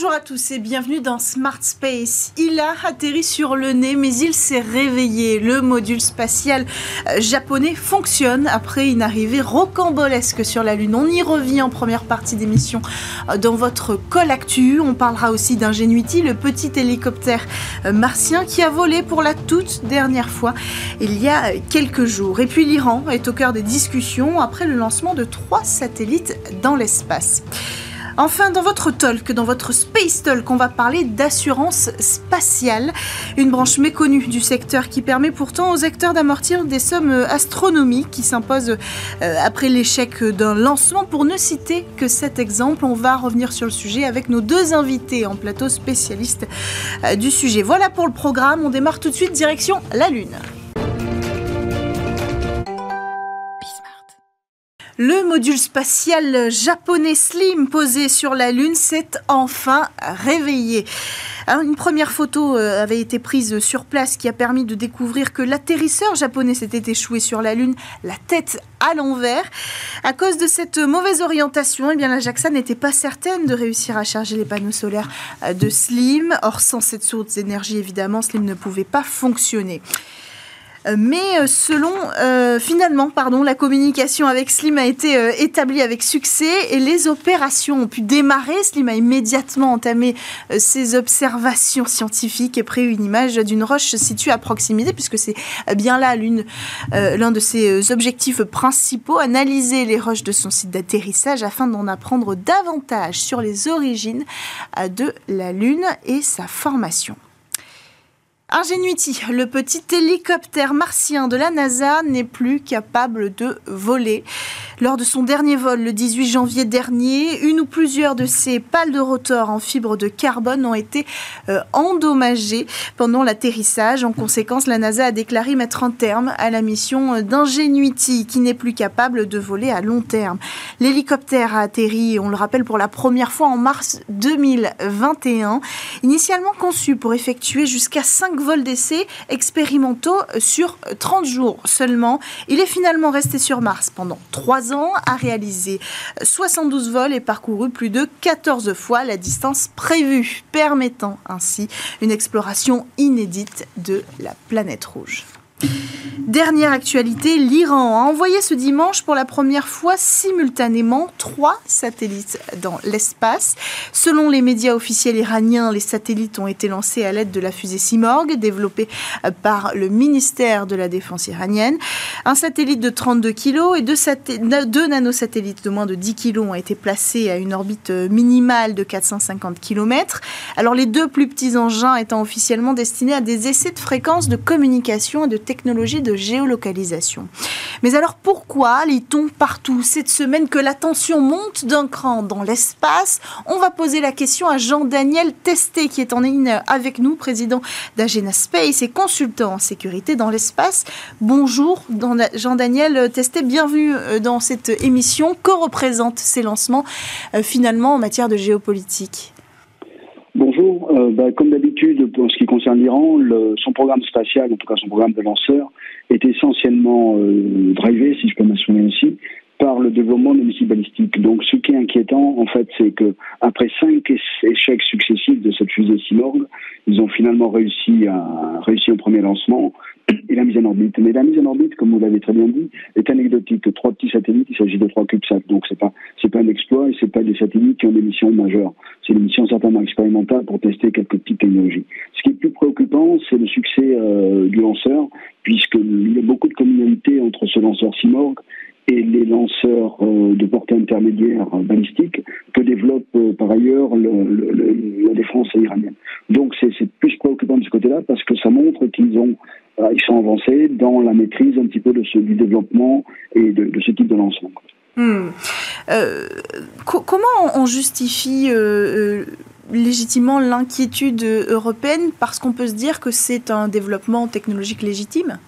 Bonjour à tous et bienvenue dans Smart Space. Il a atterri sur le nez mais il s'est réveillé. Le module spatial euh, japonais fonctionne après une arrivée rocambolesque sur la Lune. On y revient en première partie d'émission euh, dans votre col actu. On parlera aussi d'Ingenuity, le petit hélicoptère euh, martien qui a volé pour la toute dernière fois il y a quelques jours. Et puis l'Iran est au cœur des discussions après le lancement de trois satellites dans l'espace. Enfin, dans votre talk, dans votre Space Talk, on va parler d'assurance spatiale, une branche méconnue du secteur qui permet pourtant aux acteurs d'amortir des sommes astronomiques qui s'imposent euh, après l'échec d'un lancement. Pour ne citer que cet exemple, on va revenir sur le sujet avec nos deux invités en plateau spécialistes euh, du sujet. Voilà pour le programme, on démarre tout de suite direction la Lune. Le module spatial japonais Slim posé sur la Lune s'est enfin réveillé. Une première photo euh, avait été prise sur place qui a permis de découvrir que l'atterrisseur japonais s'était échoué sur la Lune, la tête à l'envers. À cause de cette mauvaise orientation, eh bien, la JAXA n'était pas certaine de réussir à charger les panneaux solaires euh, de Slim. Or, sans cette source d'énergie, évidemment, Slim ne pouvait pas fonctionner. Euh, mais euh, selon, euh, finalement, la communication avec Slim a été établie avec succès et les opérations ont pu démarrer. Slim a immédiatement entamé ses observations scientifiques et pris une image d'une roche située à proximité, puisque c'est bien là l'un de ses objectifs principaux, analyser les roches de son site d'atterrissage afin d'en apprendre davantage sur les origines de la Lune et sa formation. Ingenuity, le petit hélicoptère martien de la NASA, n'est plus capable de voler. Lors de son dernier vol le 18 janvier dernier, une ou plusieurs de ses pales de rotor en fibre de carbone ont été euh, endommagées pendant l'atterrissage. En conséquence, la NASA a déclaré mettre un terme à la mission d'Ingenuity, qui n'est plus capable de voler à long terme. L'hélicoptère a atterri, on le rappelle, pour la première fois en mars 2021, initialement conçu pour effectuer jusqu'à 5 vols d'essai expérimentaux sur 30 jours seulement. Il est finalement resté sur Mars pendant 3 ans, a réalisé 72 vols et parcouru plus de 14 fois la distance prévue, permettant ainsi une exploration inédite de la planète rouge. Dernière actualité, l'Iran a envoyé ce dimanche pour la première fois simultanément trois satellites dans l'espace. Selon les médias officiels iraniens, les satellites ont été lancés à l'aide de la fusée Simorg, développée par le ministère de la Défense iranienne. Un satellite de 32 kg et deux, deux nanosatellites de moins de 10 kg ont été placés à une orbite minimale de 450 km. Alors les deux plus petits engins étant officiellement destinés à des essais de fréquences de communication et de technologie de géolocalisation. Mais alors pourquoi lit-on partout cette semaine que la tension monte d'un cran dans l'espace? On va poser la question à Jean-Daniel Testé qui est en ligne avec nous, président d'Agena Space et consultant en sécurité dans l'espace. Bonjour Jean-Daniel Testé, bienvenue euh, dans cette émission. Que représentent ces lancements euh, finalement en matière de géopolitique? Bonjour. Euh, bah, comme d'habitude, pour ce concerne l'Iran, son programme spatial, en tout cas son programme de lanceur, est essentiellement euh, drivé, si je peux m'assumer ainsi, par le développement balistiques. Donc, ce qui est inquiétant, en fait, c'est que après cinq échecs successifs de cette fusée Simorg, ils ont finalement réussi à réussir un premier lancement et la mise en orbite. Mais la mise en orbite, comme vous l'avez très bien dit, est anecdotique. Trois petits satellites, il s'agit de trois CubeSat. Donc, c'est pas, c'est pas un exploit et c'est pas des satellites qui ont des missions majeures. C'est des missions certainement expérimentales pour tester quelques petites technologies. Ce qui est plus préoccupant, c'est le succès euh, du lanceur, puisqu'il y a beaucoup de communauté entre ce lanceur Simorg et les lanceurs euh, de portée intermédiaire balistiques que développe euh, par ailleurs la défense iranienne. Donc c'est plus préoccupant de ce côté-là parce que ça montre qu'ils ont euh, ils sont avancés dans la maîtrise un petit peu du développement et de, ce type de lancement. Hmm. comment on justifie légitimement l'inquiétude européenne? Parce qu'on peut se dire que c'est un développement technologique légitime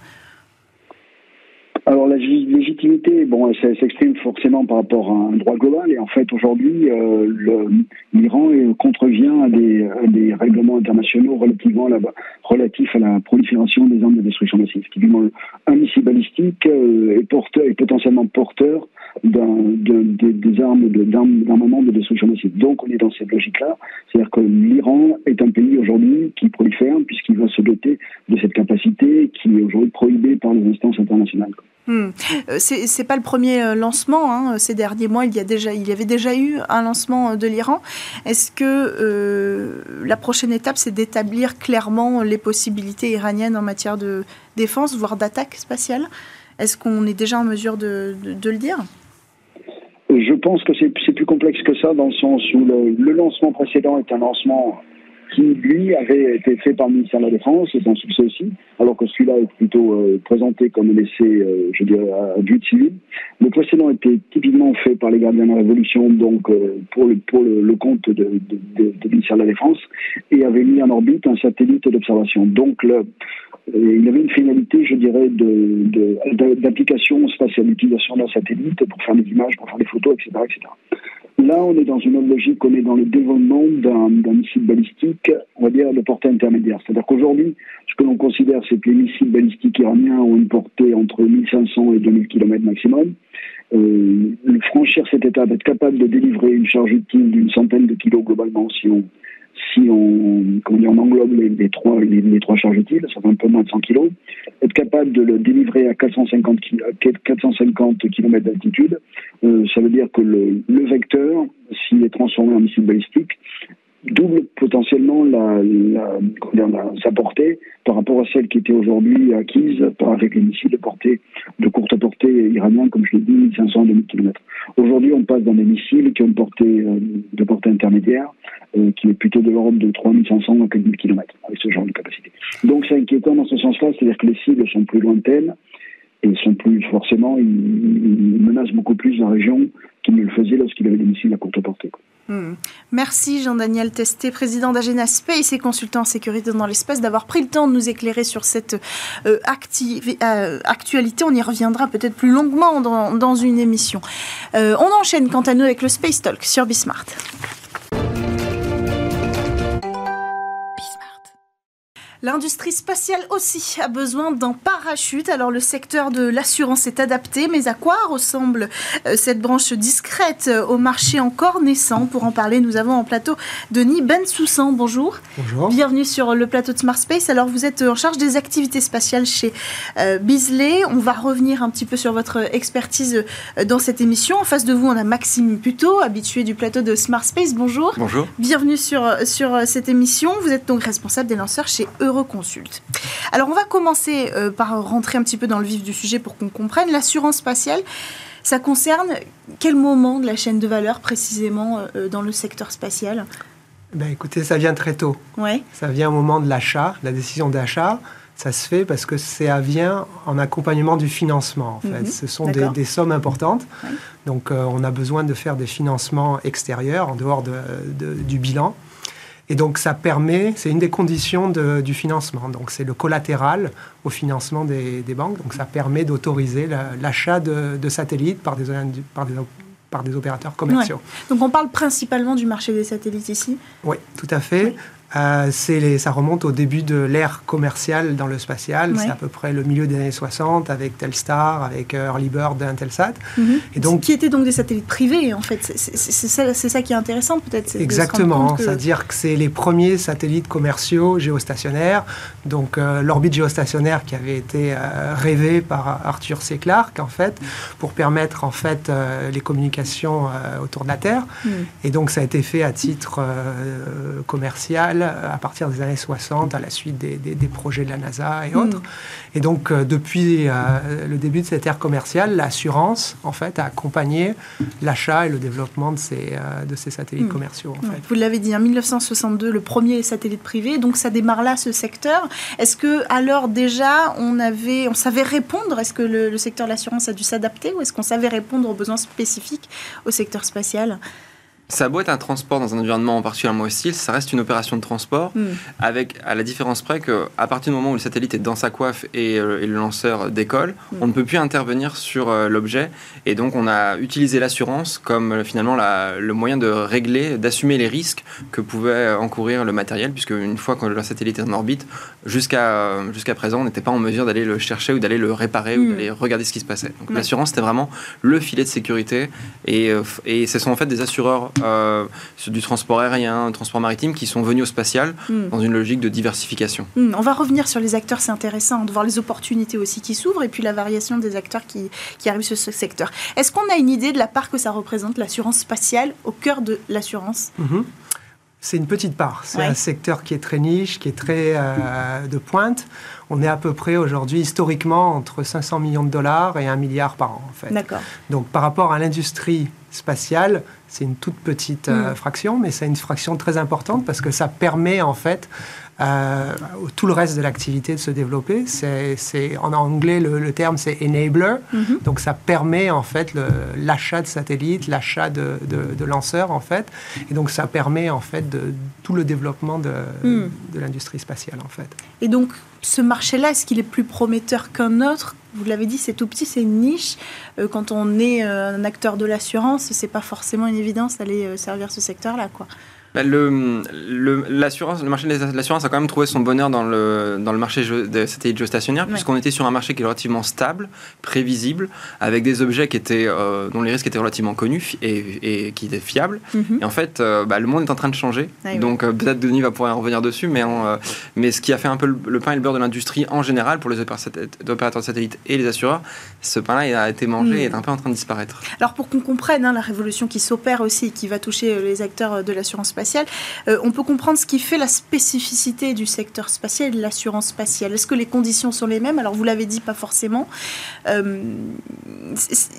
alors la légitimité, bon, elle s'exprime forcément par rapport à un droit global et en fait aujourd'hui euh, l'Iran contrevient à des, des, règlements internationaux relativement à la, relatifs à la prolifération des armes de destruction massive. Typiquement, un missile balistique euh, est, porteur, est potentiellement porteur de, des armes d'armement de, destruction massive. Donc on est dans cette logique-là, c'est-à-dire que l'Iran est un pays aujourd'hui qui prolifère puisqu'il va se doter de cette capacité qui est aujourd'hui prohibée par les instances internationales. Euh, c'est pas le premier euh, lancement. Hein. Ces derniers mois, il y, a déjà, il y avait déjà eu un lancement de l'Iran. Est-ce que euh, la prochaine étape, c'est d'établir clairement les possibilités iraniennes en matière de défense, voire d'attaque spatiale? Est-ce qu'on est déjà en mesure de le dire? Je pense que c'est plus complexe que ça dans le sens où le, lancement précédent est un lancement qui, lui, avait été fait par le ministère de la Défense, c'est un succès aussi, alors que celui-là est plutôt euh, présenté comme un essai, euh, je dirais, à but civil. Le précédent était typiquement fait par les gardiens de la Révolution, donc euh, pour, le, pour le, compte de, de, de, ministère de la Défense, et avait mis en orbite un satellite d'observation. Donc le, il avait une finalité, je dirais, d'application spatiale, d'utilisation d'un satellite pour faire des images, pour faire des photos, etc., etc. Là, on est dans une logique, on est dans le développement d'un missile balistique, on va dire, de portée intermédiaire. C'est-à-dire qu'aujourd'hui, ce que l'on considère, c'est que les missiles balistiques iraniens ont une portée entre 1500 et 2000 km maximum. Euh, franchir cette étape, être capable de délivrer une charge utile d'une centaine de kilos globalement si on, si on, on englobe les, trois, les, trois charges utiles, ça fait un peu moins de 100 kg, être capable de le délivrer à 450, 450 km d'altitude, euh, ça veut dire que le, le vecteur, s'il est transformé en missile balistique, double potentiellement la, sa portée par rapport à celle qui était aujourd'hui acquise par, avec les missiles de portée de courte portée iraniens, comme je l'ai dit, 1500 2000 km. Aujourd'hui, on passe dans des missiles qui ont une portée euh, de portée intermédiaire, euh, qui est plutôt de l'ordre de 3500 à 4000 km, avec ce genre de capacité. Donc c'est inquiétant dans ce sens-là, c'est-à-dire que les cibles sont plus lointaines et sont plus forcément, ils, menacent beaucoup plus la région qu'ils ne le faisaient lorsqu'il avait des missiles à courte portée. Hmm. Merci Jean-Daniel Testé, président d'Agena Space et consultant en sécurité dans l'espace, d'avoir pris le temps de nous éclairer sur cette euh, euh, actualité. On y reviendra peut-être plus longuement dans, une émission. Euh, on enchaîne quant à nous avec le Space Talk sur Bismart. L'industrie spatiale aussi a besoin d'un parachute. Alors le secteur de l'assurance est adapté, mais à quoi ressemble euh, cette branche discrète euh, au marché encore naissant? Pour en parler, nous avons en plateau Denis Bensoussan. Bonjour. Bonjour. Bienvenue sur le plateau de Smart Space. Alors vous êtes en charge des activités spatiales chez euh, Bisley. On va revenir un petit peu sur votre expertise dans cette émission. En face de vous, on a Maxime Puto, habitué du plateau de Smart Space. Bonjour. Bonjour. Bienvenue sur, sur cette émission. Vous êtes donc responsable des lanceurs chez Eux Euroconsulte. Alors on va commencer euh, par rentrer un petit peu dans le vif du sujet pour qu'on comprenne. L'assurance spatiale, ça concerne quel moment de la chaîne de valeur précisément euh, dans le secteur spatial? Ben, Écoutez, ça vient très tôt. Ouais. Ça vient au moment de l'achat, la décision d'achat. Ça se fait parce que ça vient en accompagnement du financement. En fait. Mhm. Ce sont des, sommes importantes. Donc euh, on a besoin de faire des financements extérieurs en dehors du bilan. Et donc ça permet, c'est une des conditions du financement. Donc c'est le collatéral au financement des, banques. Donc ça permet d'autoriser l'achat de, satellites par des, par des, par des opérateurs commerciaux. Donc on parle principalement du marché des satellites ici? Oui, tout à fait. Euh, les, ça remonte au début de l'ère commerciale dans le spatial. C'est à peu près le milieu des années 60 avec Telstar, avec euh, Early Bird d'Intelsat. Mhm. Et donc, qui étaient donc des satellites privés, en fait. C'est ça, ça, qui est intéressant, peut-être. Exactement. C'est-à-dire que c'est les premiers satellites commerciaux géostationnaires. Donc, euh, l'orbite géostationnaire qui avait été rêvée par Arthur C. Clarke, en fait, pour permettre, en fait, les communications autour de la Terre. Mhm. Et donc, ça a été fait à titre commercial à partir des années 60 à la suite des, projets de la NASA et autres. Hmm. Et donc, euh, depuis euh, le début de cette ère commerciale, l'assurance, en fait, a accompagné l'achat et le développement de ces, euh, de ces satellites hmm. commerciaux. En fait. Vous l'avez dit, en 1962, le premier satellite privé, donc ça démarre là, ce secteur. Est-ce que alors déjà, on, avait, on savait répondre? Est-ce que le, le secteur de l'assurance a dû s'adapter ou est-ce qu'on savait répondre aux besoins spécifiques au secteur spatial? Ça a beau être un transport dans un environnement particulièrement hostile, ça reste une opération de transport, Mm. avec à la différence près que à partir du moment où le satellite est dans sa coiffe et, euh, et le lanceur décolle, Mm. on ne peut plus intervenir sur euh, l'objet, et donc on a utilisé l'assurance comme euh, finalement la- le moyen de régler, d'assumer les risques que pouvait encourir le matériel, puisque une fois que le satellite est en orbite, jusqu'à jusqu'à présent, on n'était pas en mesure d'aller le chercher ou d'aller le réparer Mm. ou d'aller regarder ce qui se passait. Donc l'assurance c'était vraiment le filet de sécurité, et ce sont en fait des assureurs euh, du transport aérien, du transport maritime qui sont venus au spatial Mm. dans une logique de diversification. Hmm, On va revenir sur les acteurs, c'est intéressant de voir les opportunités aussi qui s'ouvrent et puis la variation des acteurs qui, qui arrivent sur ce secteur. Est-ce qu'on a une idée de la part que ça représente l'assurance spatiale au cœur de l'assurance? Mhm. C'est une petite part. C'est Ouais. un secteur qui est très niche, qui est très euh, de pointe. On est à peu près aujourd'hui, historiquement, entre 500 millions de dollars et 1 milliard par an, en fait. D'accord. Donc par rapport à l'industrie spatiale, c'est une toute petite euh, Mm. fraction, mais c'est une fraction très importante parce que ça permet en fait euh, tout le reste de l'activité de se développer. C'est, en anglais, le, le terme c'est enabler. Mhm. Donc ça permet en fait l'achat de satellites, l'achat de, de- de lanceurs en fait. Et donc ça permet en fait de, tout le développement de, Mm. de l'industrie spatiale en fait. Et donc, ce marché-là, est-ce qu'il est plus prometteur qu'un autre Vous l'avez dit, c'est tout petit, c'est une niche. Euh, quand on est euh, un acteur de l'assurance, c'est pas forcément une évidence d'aller euh, servir ce secteur-là, quoi. Bah, Le, le, l'assurance, le marché de l'assurance a quand même trouvé son bonheur dans le, dans le marché des satellites géostationnaires, Ouais. puisqu'on était sur un marché qui est relativement stable, prévisible, avec des objets qui étaient, euh, dont les risques étaient relativement connus et, et qui étaient fiables. Mhm. Et en fait, euh, bah, le monde est en train de changer. Ah. Donc euh, peut-être Denis va pouvoir en revenir dessus, mais, ce qui a fait un peu le, pain et le beurre de l'industrie en général pour les opéra- opérateurs de satellites et les assureurs, ce pain-là il a été mangé Mm. et est un peu en train de disparaître. Alors pour qu'on comprenne hein, la révolution qui s'opère aussi et qui va toucher les acteurs de l'assurance spatiale, euh, on peut comprendre ce qui fait la spécificité du secteur spatial et de l'assurance spatiale. Est-ce que les conditions sont les mêmes? Alors vous l'avez dit, pas forcément. Euh,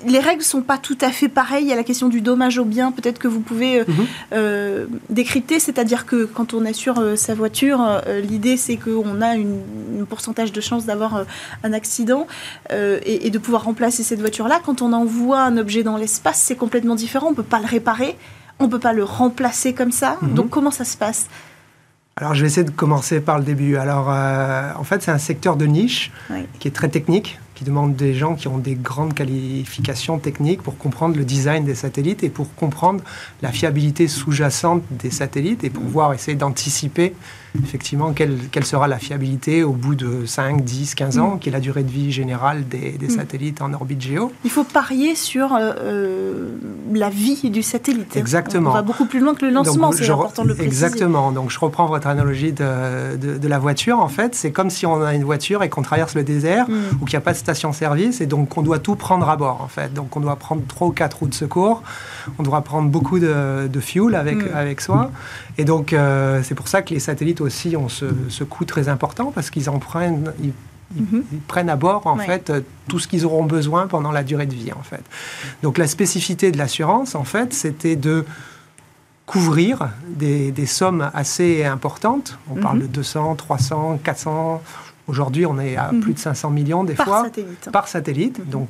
les règles sont pas tout à fait pareilles. Il y a la question du dommage au bien. Peut-être que vous pouvez euh, Mhm. décrypter, c'est-à-dire que quand on assure sa voiture, l'idée c'est qu'on a une, un pourcentage de chance d'avoir un accident et, et de pouvoir remplacer cette voiture-là. Quand on envoie un objet dans l'espace, c'est complètement différent. On peut pas le réparer, on peut pas le remplacer comme ça. Mhm. Donc comment ça se passe? Alors, je vais essayer de commencer par le début. Alors, euh, en fait, c'est un secteur de niche Oui. qui est très technique, qui demande des gens qui ont des grandes qualifications techniques pour comprendre le design des satellites et pour comprendre la fiabilité sous-jacente des satellites et pouvoir essayer d'anticiper effectivement quelle, quelle sera la fiabilité au bout de 5, 10, 15 ans, Mm. qui est la durée de vie générale des, des Mm. satellites en orbite géo. Il faut parier sur euh, euh, la vie du satellite. Exactement. On va beaucoup plus loin que le lancement, c'est important de le préciser. Exactement. Donc, je reprends votre analogie de, de- de la voiture. En fait, c'est comme si on a une voiture et qu'on traverse le désert Mm. ou qu'il n'y a pas de station-service et donc on doit tout prendre à bord, en fait. Donc, on doit prendre trois ou quatre roues de secours. On doit prendre beaucoup de, de fuel avec, Mm. avec soi. Et donc, euh, c'est pour ça que les satellites aussi ont ce, ce coût très important parce qu'ils en prennent... Ils, ils- Mhm. ils prennent à bord en Ouais. fait euh, tout ce qu'ils auront besoin pendant la durée de vie en fait. Donc la spécificité de l'assurance en fait c'était de couvrir des, des sommes assez importantes. On parle Mhm. de 200, 300, 400. Aujourd'hui, on est à Mhm. plus de 500 millions des Par fois satellite. par satellite. Mhm. Donc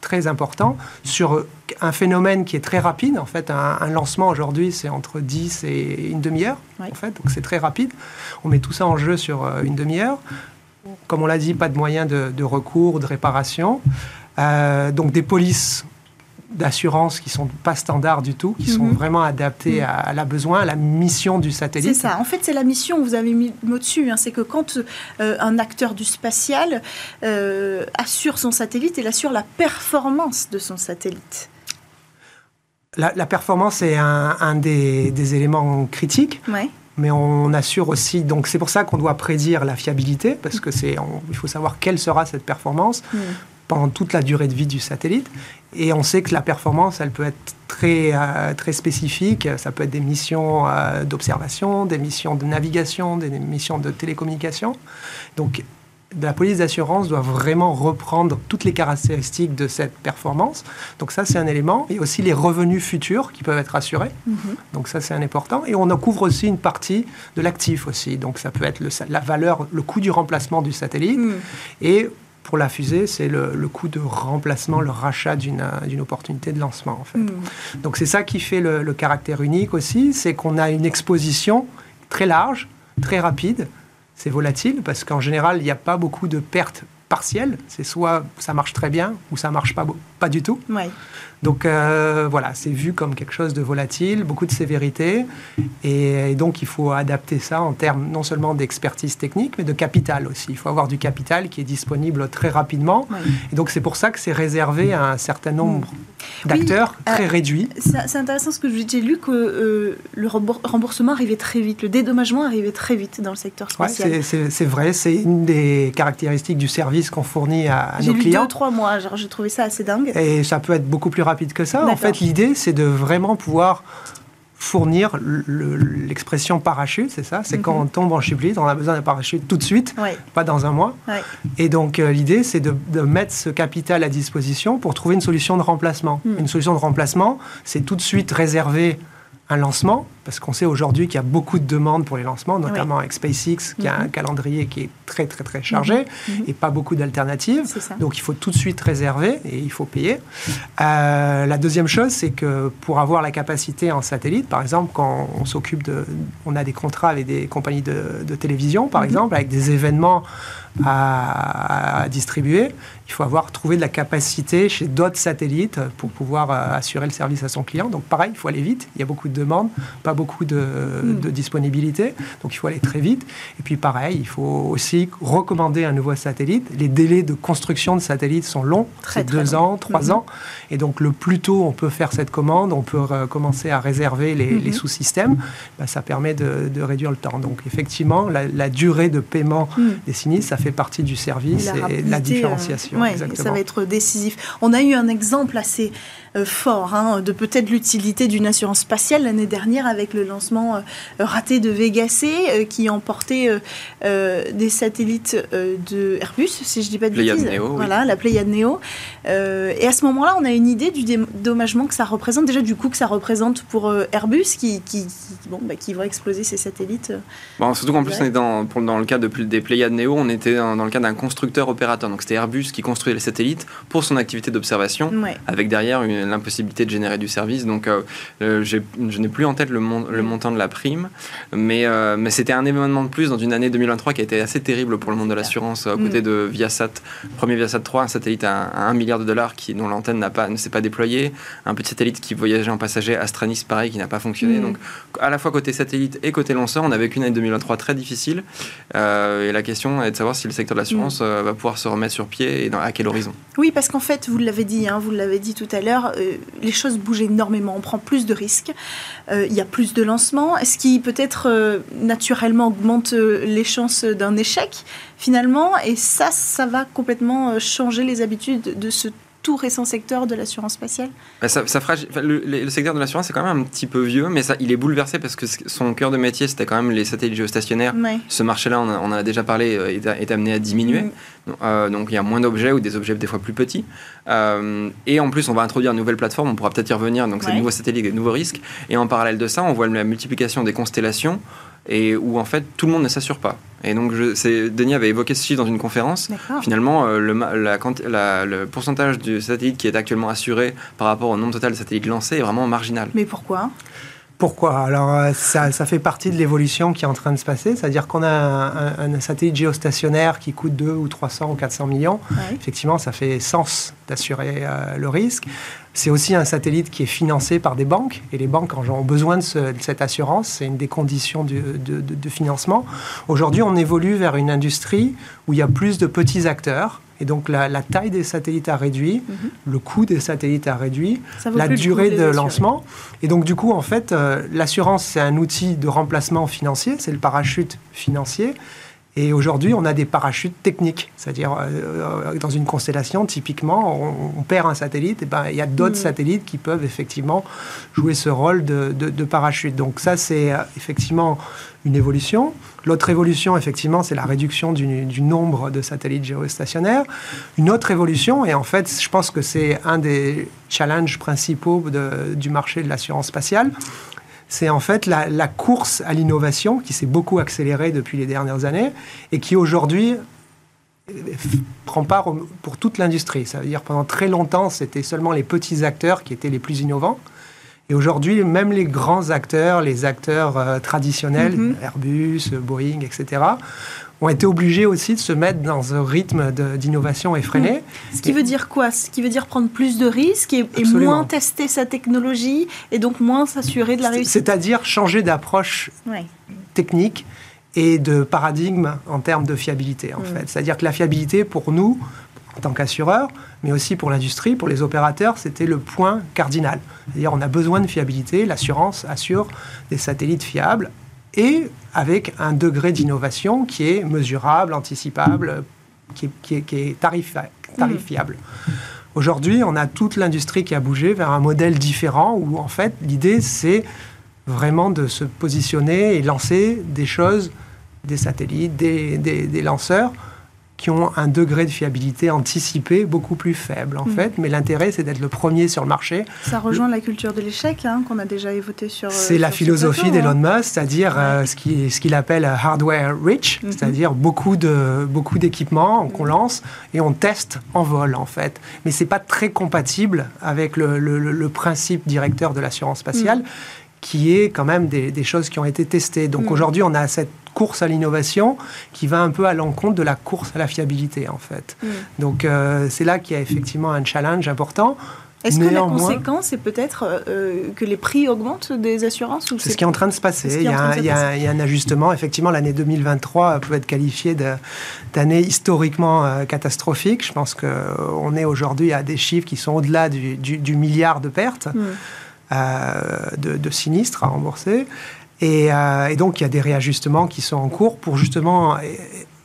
très important sur un phénomène qui est très rapide. En fait, un, un lancement aujourd'hui, c'est entre 10 et une demi-heure. En fait, donc c'est très rapide. On met tout ça en jeu sur euh, une demi-heure. Comme on l'a dit, pas de moyens de, de recours, de réparation. Euh, donc des polices d'assurance qui sont pas standards du tout, qui sont Mhm. vraiment adaptées à, à la besoin, à la mission du C'est satellite. ça. En fait, c'est la mission. Vous avez mis le mot dessus. hein. C'est que quand euh, un acteur du spatial euh, assure son satellite, il assure la performance de son satellite. La, la performance est un, un des, des éléments critiques. Ouais. mais on assure aussi. Donc c'est pour ça qu'on doit prédire la fiabilité, parce que c'est, on- il faut savoir quelle sera cette performance. Pendant toute la durée de vie du satellite. Et on sait que la performance, elle peut être très, euh, très spécifique. Ça peut être des missions euh, d'observation, des missions de navigation, des missions de télécommunication. Donc la police d'assurance doit vraiment reprendre toutes les caractéristiques de cette performance. Donc ça, c'est un élément. Et aussi les revenus futurs qui peuvent être assurés. Mhm. Donc ça, c'est un important. Et on en couvre aussi une partie de l'actif aussi. Donc ça peut être le la valeur, le coût du remplacement du satellite. Mm. Et pour la fusée, c'est le, coût de remplacement, le rachat d'une opportunité de lancement, en fait. Hmm. Donc c'est ça qui fait le, le caractère unique aussi, c'est qu'on a une exposition très large, très rapide. C'est volatile parce qu'en général, il n'y a pas beaucoup de pertes partielles. C'est soit ça marche très bien ou ça marche pas, pas du tout. Ouais. Donc euh, voilà, c'est vu comme quelque chose de volatile, beaucoup de sévérité, et, donc il faut adapter ça en termes non seulement d'expertise technique, mais de capital aussi. Il faut avoir du capital qui est disponible très rapidement, et donc c'est pour ça que c'est réservé à un certain nombre d'acteurs euh, très réduits. C'est intéressant ce que j'ai lu que euh, le remboursement arrivait très vite, le dédommagement arrivait très vite dans le secteur spatial. Ouais, c'est vrai, c'est une des caractéristiques du service qu'on fournit à, à nos clients. J'ai lu deux trois mois, j'ai trouvé ça assez dingue. Et ça peut être beaucoup plus rapide que ça. En fait, l'idée, c'est de vraiment pouvoir fournir l'expression parachute, c'est ça? C'est quand mhm. on tombe en chute on a besoin d'un parachute tout de suite, pas dans un mois. Et donc euh, l'idée, c'est de, mettre ce capital à disposition pour trouver une solution de remplacement. Hmm. Une solution de remplacement, c'est tout de suite réservé un lancement, parce qu'on sait aujourd'hui qu'il y a beaucoup de demandes pour les lancements, notamment avec SpaceX, qui a un mhm. calendrier qui est très très très chargé mhm. Mhm. et pas beaucoup d'alternatives. Donc il faut tout de suite réserver et il faut payer. Euh, la deuxième chose, c'est que pour avoir la capacité en satellite, par exemple, quand on s'occupe de, on a des contrats avec des compagnies de, de télévision, par exemple, avec des événements à, distribuer, il faut avoir trouvé de la capacité chez d'autres satellites pour pouvoir euh, assurer le service à son client. Donc pareil, il faut aller vite. Il y a beaucoup de demandes, pas beaucoup de, hmm. disponibilité. Donc il faut aller très vite. Et puis pareil, il faut aussi recommander un nouveau satellite. Les délais de construction de satellites sont longs, c'est deux ans, trois hmm. ans. Et donc le plus tôt on peut faire cette commande, on peut euh, commencer à réserver les, hmm. sous-systèmes, bah, ça permet de, réduire le temps. Donc effectivement, la, durée de paiement des sinistres, ça fait partie du service et, de la différenciation. Euh, ça va être décisif. On a eu un exemple assez fort hein, de peut-être l'utilité d'une assurance spatiale l'année dernière avec le lancement euh, raté de Vega C qui emportait des satellites de Airbus, si je dis pas de Pléiade Neo. Voilà, la Pléiade Neo. et à ce moment-là, on a une idée du dédommagement que ça représente, déjà du coût que ça représente pour Airbus qui, qui, bon, bah, qui va exploser ses satellites. Bon, surtout qu'en plus, on est dans, dans le cas de, des Pléiades Neo, on était dans, le cas d'un constructeur opérateur. Donc c'était Airbus qui construisait les satellites pour son activité d'observation, avec derrière l'impossibilité de générer du service. Donc euh, euh, je n'ai plus en tête le, le, montant de la prime, mais, euh, mais c'était un événement de plus dans une année 2023 qui a été assez terrible pour le monde de l'assurance, à côté mm. de Viasat, premier Viasat 3, un satellite à, 1 milliard de dollars qui, dont l'antenne pas, ne s'est pas déployée, un petit satellite qui voyageait en passager, Astranis pareil, qui n'a pas fonctionné. Mm. Donc à la fois côté satellite et côté lanceur, on a vécu une année 2023 très difficile. et la question est de savoir si le secteur de l'assurance mm. va pouvoir se remettre sur pied et dans, à quel horizon Oui, parce qu'en fait, vous l'avez dit, hein, vous l'avez dit tout à l'heure, euh, les choses bougent énormément. On prend plus de risques, euh, il y a plus de lancements, ce qui peut-être euh, naturellement augmente les chances d'un échec finalement? Et ça, ça va complètement changer les habitudes de ce tout récent secteur de l'assurance spatiale bah, ça, le, secteur de l'assurance est quand même un petit peu vieux, mais ça, il est bouleversé parce que son cœur de métier, c'était quand même les satellites géostationnaires. Ce marché-là, on, en a déjà parlé, euh, est, amené à diminuer. Mm. Euh, donc il y a moins d'objets ou des objets des fois plus petits. Euh, et en plus, on va introduire une nouvelle plateforme, on pourra peut-être y revenir, donc c'est de nouveaux satellites, de nouveaux risques. Et en parallèle de ça, on voit la multiplication des constellations et où en fait tout le monde ne s'assure pas. Et donc, je, Denis avait évoqué ce chiffre dans une conférence. Finalement, euh, le, la, le pourcentage du satellite qui est actuellement assuré par rapport au nombre total de satellites lancés est vraiment marginal. Mais pourquoi? Pourquoi? Alors, euh, ça, ça, fait partie de l'évolution qui est en train de se passer. C'est-à-dire qu'on a un, satellite géostationnaire qui coûte 2 ou 300 ou 400 millions. Effectivement, ça fait sens d'assurer euh, le risque. C'est aussi un satellite qui est financé par des banques. Et les banques, ont besoin de, cette assurance, c'est une des conditions de, de financement. Aujourd'hui, on évolue vers une industrie où il y a plus de petits acteurs et donc la, taille des satellites a réduit, mhm. le coût des satellites a réduit, la durée de lancement. Et donc du coup, en fait, euh, l'assurance, c'est un outil de remplacement financier, c'est le parachute financier. Et aujourd'hui, on a des parachutes techniques, c'est-à-dire euh, euh, dans une constellation, typiquement, on, perd un satellite, et ben il y a d'autres mhm. satellites qui peuvent effectivement jouer ce rôle de, de parachute. Donc ça, c'est effectivement une évolution. L'autre évolution, effectivement, c'est la réduction du, nombre de satellites géostationnaires. Une autre évolution, et en fait, je pense que c'est un des challenges principaux du marché de l'assurance spatiale, c'est en fait la, la course à l'innovation qui s'est beaucoup accélérée depuis les dernières années et qui aujourd'hui prend part pour toute l'industrie. Ça veut dire pendant très longtemps, c'était seulement les petits acteurs qui étaient les plus innovants. Et aujourd'hui, même les grands acteurs, les acteurs euh, traditionnels, mhm. Airbus, Boeing, etc., ont été obligés aussi de se mettre dans un rythme d'innovation effréné. Mhm. Ce qui veut dire quoi? Ce qui veut dire prendre plus de risques et, moins tester sa technologie et donc moins s'assurer de la réussite? C'est-à-dire changer d'approche technique et de paradigme en termes de fiabilité, en mhm. fait. C'est-à-dire que la fiabilité, pour nous, en tant qu'assureur, mais aussi pour l'industrie, pour les opérateurs, c'était le point cardinal. C'est-à-dire on a besoin de fiabilité, l'assurance assure des satellites fiables et avec un degré d'innovation qui est mesurable, anticipable, qui est, tarifiable. Aujourd'hui, on a toute l'industrie qui a bougé vers un modèle différent où en fait l'idée c'est vraiment de se positionner et lancer des choses, des satellites, des lanceurs qui ont un degré de fiabilité anticipé beaucoup plus faible en mm. fait. Mais l'intérêt, c'est d'être le premier sur le marché. Ça rejoint la culture de l'échec hein, qu'on a déjà évoqué sur. C'est la philosophie d'Elon hein. Musk, c'est-à-dire euh, ce qu'il ce appelle hardware rich, mm-hmm. c'est-à-dire beaucoup de beaucoup d'équipements qu'on mm. lance et on teste en vol en fait. Mais c'est pas très compatible avec le, le, principe directeur de l'assurance spatiale. Mm. Qui est quand même des, des, choses qui ont été testées. Donc aujourd'hui, on a cette course à l'innovation qui va un peu à l'encontre de la course à la fiabilité, en fait. Mm. Donc, euh, c'est là qu'il y a effectivement un challenge important. Est-ce que la conséquence est peut-être euh, que les prix augmentent des assurances C'est ce qui est en train de se passer. Il y, a, il, y a, un ajustement. Effectivement, l'année 2023 peut être qualifiée d'année historiquement euh, catastrophique. Je pense qu'on est aujourd'hui à des chiffres qui sont au-delà du, milliard de pertes. Mm. De, de, sinistres à rembourser. Euh, et, donc, il y a des réajustements qui sont en cours pour justement euh,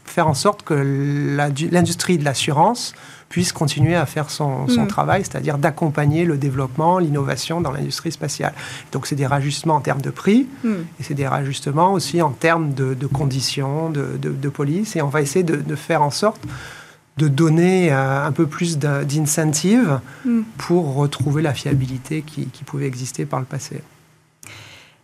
faire en sorte que l'industrie de l'assurance puisse continuer à faire son, mm. travail, c'est-à-dire d'accompagner le développement, l'innovation dans l'industrie spatiale. Donc c'est des réajustements en termes de prix, mm. et c'est des réajustements aussi en termes de, conditions, de, police, et on va essayer de, faire en sorte de donner euh, un peu plus d'incentives mm. pour retrouver la fiabilité qui pouvait exister par le passé.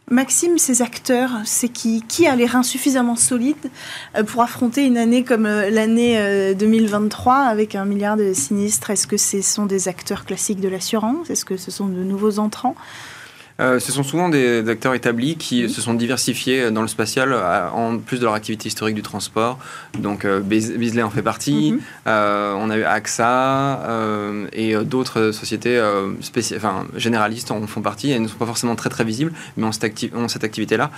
Maxime, ces acteurs, c'est qui Qui a les reins suffisamment solides euh, pour affronter une année comme euh, l'année 2023 euh, avec un milliard de sinistres? Est-ce que ce sont des acteurs classiques de l'assurance? Est-ce que ce sont de nouveaux entrants? Euh, ce sont souvent des, acteurs établis qui se sont diversifiés dans le spatial euh, en plus de leur activité historique du transport. Donc euh, Beasley en fait partie, mhm. on a eu AXA et d'autres sociétés enfin, généralistes en font partie. Elles ne sont pas forcément très très visibles, mais ont cette, cette activité-là.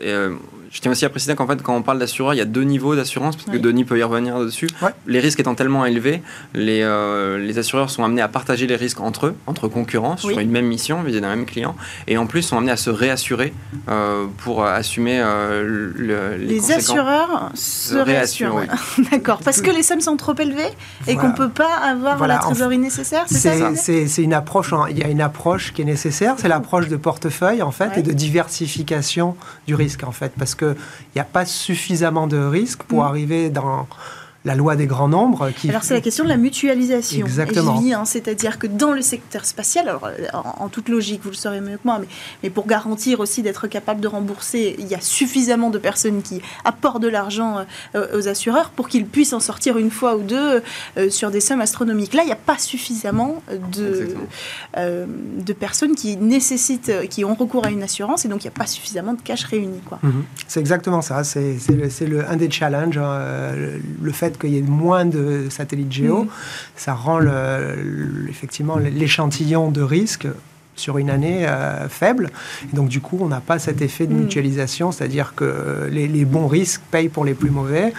je tiens aussi à préciser qu'en fait, quand on parle d'assureur, il y a deux niveaux d'assurance, parce que Denis peut y revenir dessus. Les risques étant tellement élevés, les, les assureurs sont amenés à partager les risques entre eux, entre concurrents, sur une même mission, vis-à-vis d'un même client et en plus sont amenés à se réassurer euh, pour assumer euh, le, les, les assureurs se réassurent. D'accord, parce que les sommes sont trop élevées et qu'on ne peut pas avoir la trésorerie nécessaire. C'est une approche. Il y a une approche qui est nécessaire, c'est l'approche de portefeuille en fait et de diversification du risque en fait, parce que il n'y a pas suffisamment de risques pour mm. arriver dans la loi des grands nombres. Qui... Alors c'est la question de la mutualisation. Exactement. Hein, c'est-à-dire que dans le secteur spatial, alors en, toute logique, vous le saurez mieux que moi, mais, mais pour garantir aussi d'être capable de rembourser, il y a suffisamment de personnes qui apportent de l'argent euh, aux assureurs pour qu'ils puissent en sortir une fois ou deux euh, sur des sommes astronomiques. Là, il n'y a pas suffisamment de, euh, de personnes qui nécessitent, qui ont recours à une assurance, et donc il n'y a pas suffisamment de cash réunis. Mhm. C'est exactement ça. C'est le, un des challenges, hein, le fait qu'il y ait moins de satellites géo, mm. ça rend effectivement l'échantillon de risque sur une année euh, faible. Et donc, du coup, on n'a pas cet effet de mm. mutualisation, c'est-à-dire que les, bons risques payent pour les plus mauvais.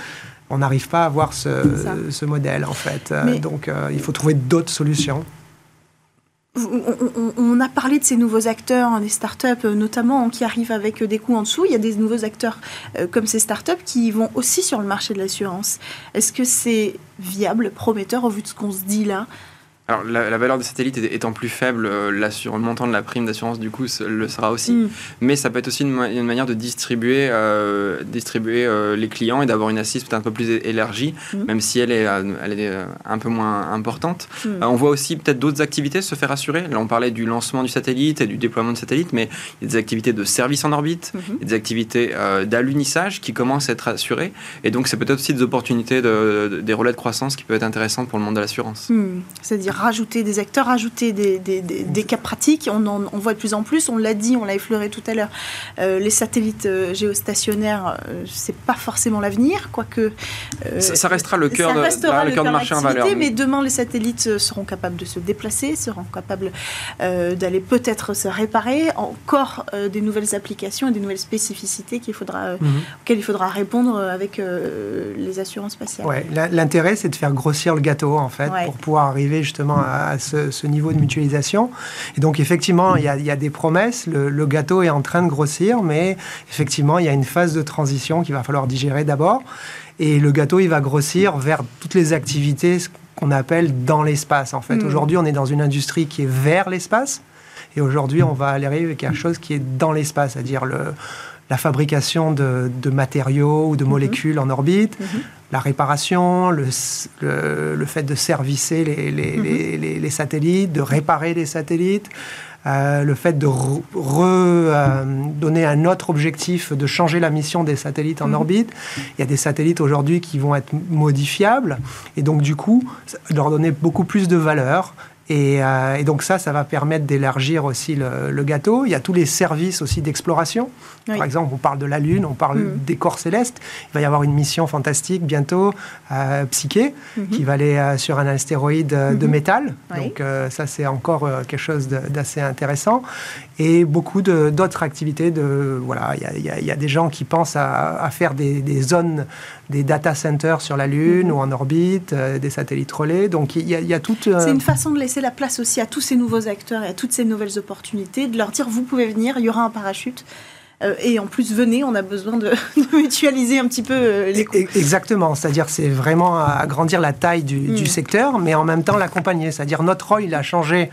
On n'arrive pas à avoir ce, modèle, en fait. donc, euh, il faut trouver d'autres solutions on, a parlé de ces nouveaux acteurs, hein, des startups euh, notamment, qui arrivent avec euh, des coûts en dessous. Il y a des nouveaux acteurs euh, comme ces startups qui vont aussi sur le marché de l'assurance. Est-ce que c'est viable, prometteur au vu de ce qu'on se dit là? Alors, la, valeur des satellites étant plus faible, euh, le montant de la prime d'assurance, du coup, le sera aussi. Mm. Mais ça peut être aussi une, manière de distribuer, euh, distribuer euh, les clients et d'avoir une assise peut-être un peu plus élargie, mm. même si elle est, elle est un peu moins importante. Mm. on voit aussi peut-être d'autres activités se faire assurer. Là, on parlait du lancement du satellite et du déploiement de satellite, mais il y a des activités de service en orbite, mm-hmm. des activités d'alunissage qui commencent à être assurées. Et donc, c'est peut-être aussi des opportunités, de, des relais de croissance qui peuvent être intéressantes pour le monde de l'assurance. C'est-à-dire rajouter des acteurs, rajouter des, des, cas pratiques. On en on voit de plus en plus, on l'a dit, on l'a effleuré tout à l'heure. Euh, les satellites euh, géostationnaires, euh, c'est pas forcément l'avenir, quoique. Ça, restera le cœur, de, le cœur de marché en valeur. Mais demain, les satellites seront capables de se déplacer, seront capables d'aller peut-être se réparer. Encore des nouvelles applications et des nouvelles spécificités qu'il faudra, mhm. auxquelles il faudra répondre avec les assurances spatiales. Ouais, L'intérêt, c'est de faire grossir le gâteau, en fait, pour pouvoir arriver justement à, ce, niveau de mutualisation. Et donc effectivement, il y a, des promesses, le, gâteau est en train de grossir, mais effectivement, il y a une phase de transition qu'il va falloir digérer d'abord. Et le gâteau, il va grossir vers toutes les activités qu'on appelle dans l'espace. En fait, mm. aujourd'hui, on est dans une industrie qui est vers l'espace. Et aujourd'hui, on va aller avec quelque chose qui est dans l'espace, c'est-à-dire le, la fabrication de, matériaux ou de mm-hmm. molécules en orbite, mm-hmm la réparation, le, le, fait de servicer les, les, les, les, satellites, de réparer les satellites, euh, le fait de redonner euh, un autre objectif, de changer la mission des satellites en mhm. orbite. Il y a des satellites aujourd'hui qui vont être modifiables et donc du coup leur donner beaucoup plus de valeur euh, et, donc ça, ça va permettre d'élargir aussi le, gâteau. Il y a tous les services aussi d'exploration. Par exemple, on parle de la Lune, on parle mm. des corps célestes. Il va y avoir une mission fantastique bientôt, euh, Psyché, mm-hmm. qui va aller euh, sur un astéroïde de mm-hmm. métal. Donc ça, c'est encore quelque chose d'assez intéressant. Et beaucoup d'autres activités. De, voilà, il y, a, des gens qui pensent à, faire des, zones, des data centers sur la Lune mm-hmm. ou en orbite, des satellites relais. Donc il y a, y a toute... C'est une façon de laisser la place aussi à tous ces nouveaux acteurs et à toutes ces nouvelles opportunités, de leur dire vous pouvez venir, il y aura un parachute. Euh, et en plus, venez, on a besoin de, mutualiser un petit peu euh, les coûts. Exactement, c'est-à-dire c'est vraiment agrandir la taille du, mm. secteur, mais en même temps l'accompagner. C'est-à-dire notre rôle, il a changé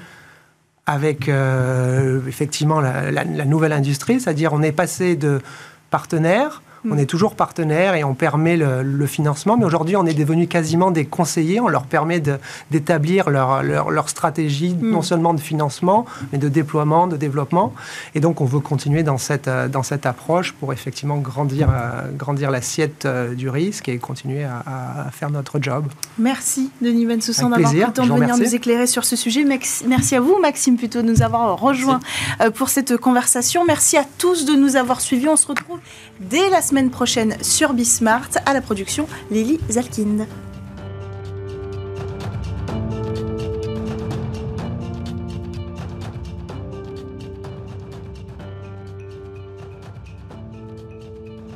avec euh, effectivement la, la, nouvelle industrie, c'est-à-dire on est passé de partenaire on est toujours partenaire et on permet le, financement, mais aujourd'hui, on est devenu quasiment des conseillers. On leur permet d'établir leur, leur, stratégie, mm. non seulement de financement, mais de déploiement, de développement. Et donc, on veut continuer dans cette, euh, dans cette approche pour effectivement grandir, euh, grandir l'assiette euh, du risque et continuer à, faire notre job. Merci, Denis Bensoussan, d'avoir pris le temps de venir nous éclairer sur ce sujet. Merci à vous, Maxime, plutôt, de nous avoir rejoints pour cette conversation. Merci à tous de nous avoir suivis. On se retrouve dès la semaine prochaine sur Bismart. À la production, Lily Zalkind.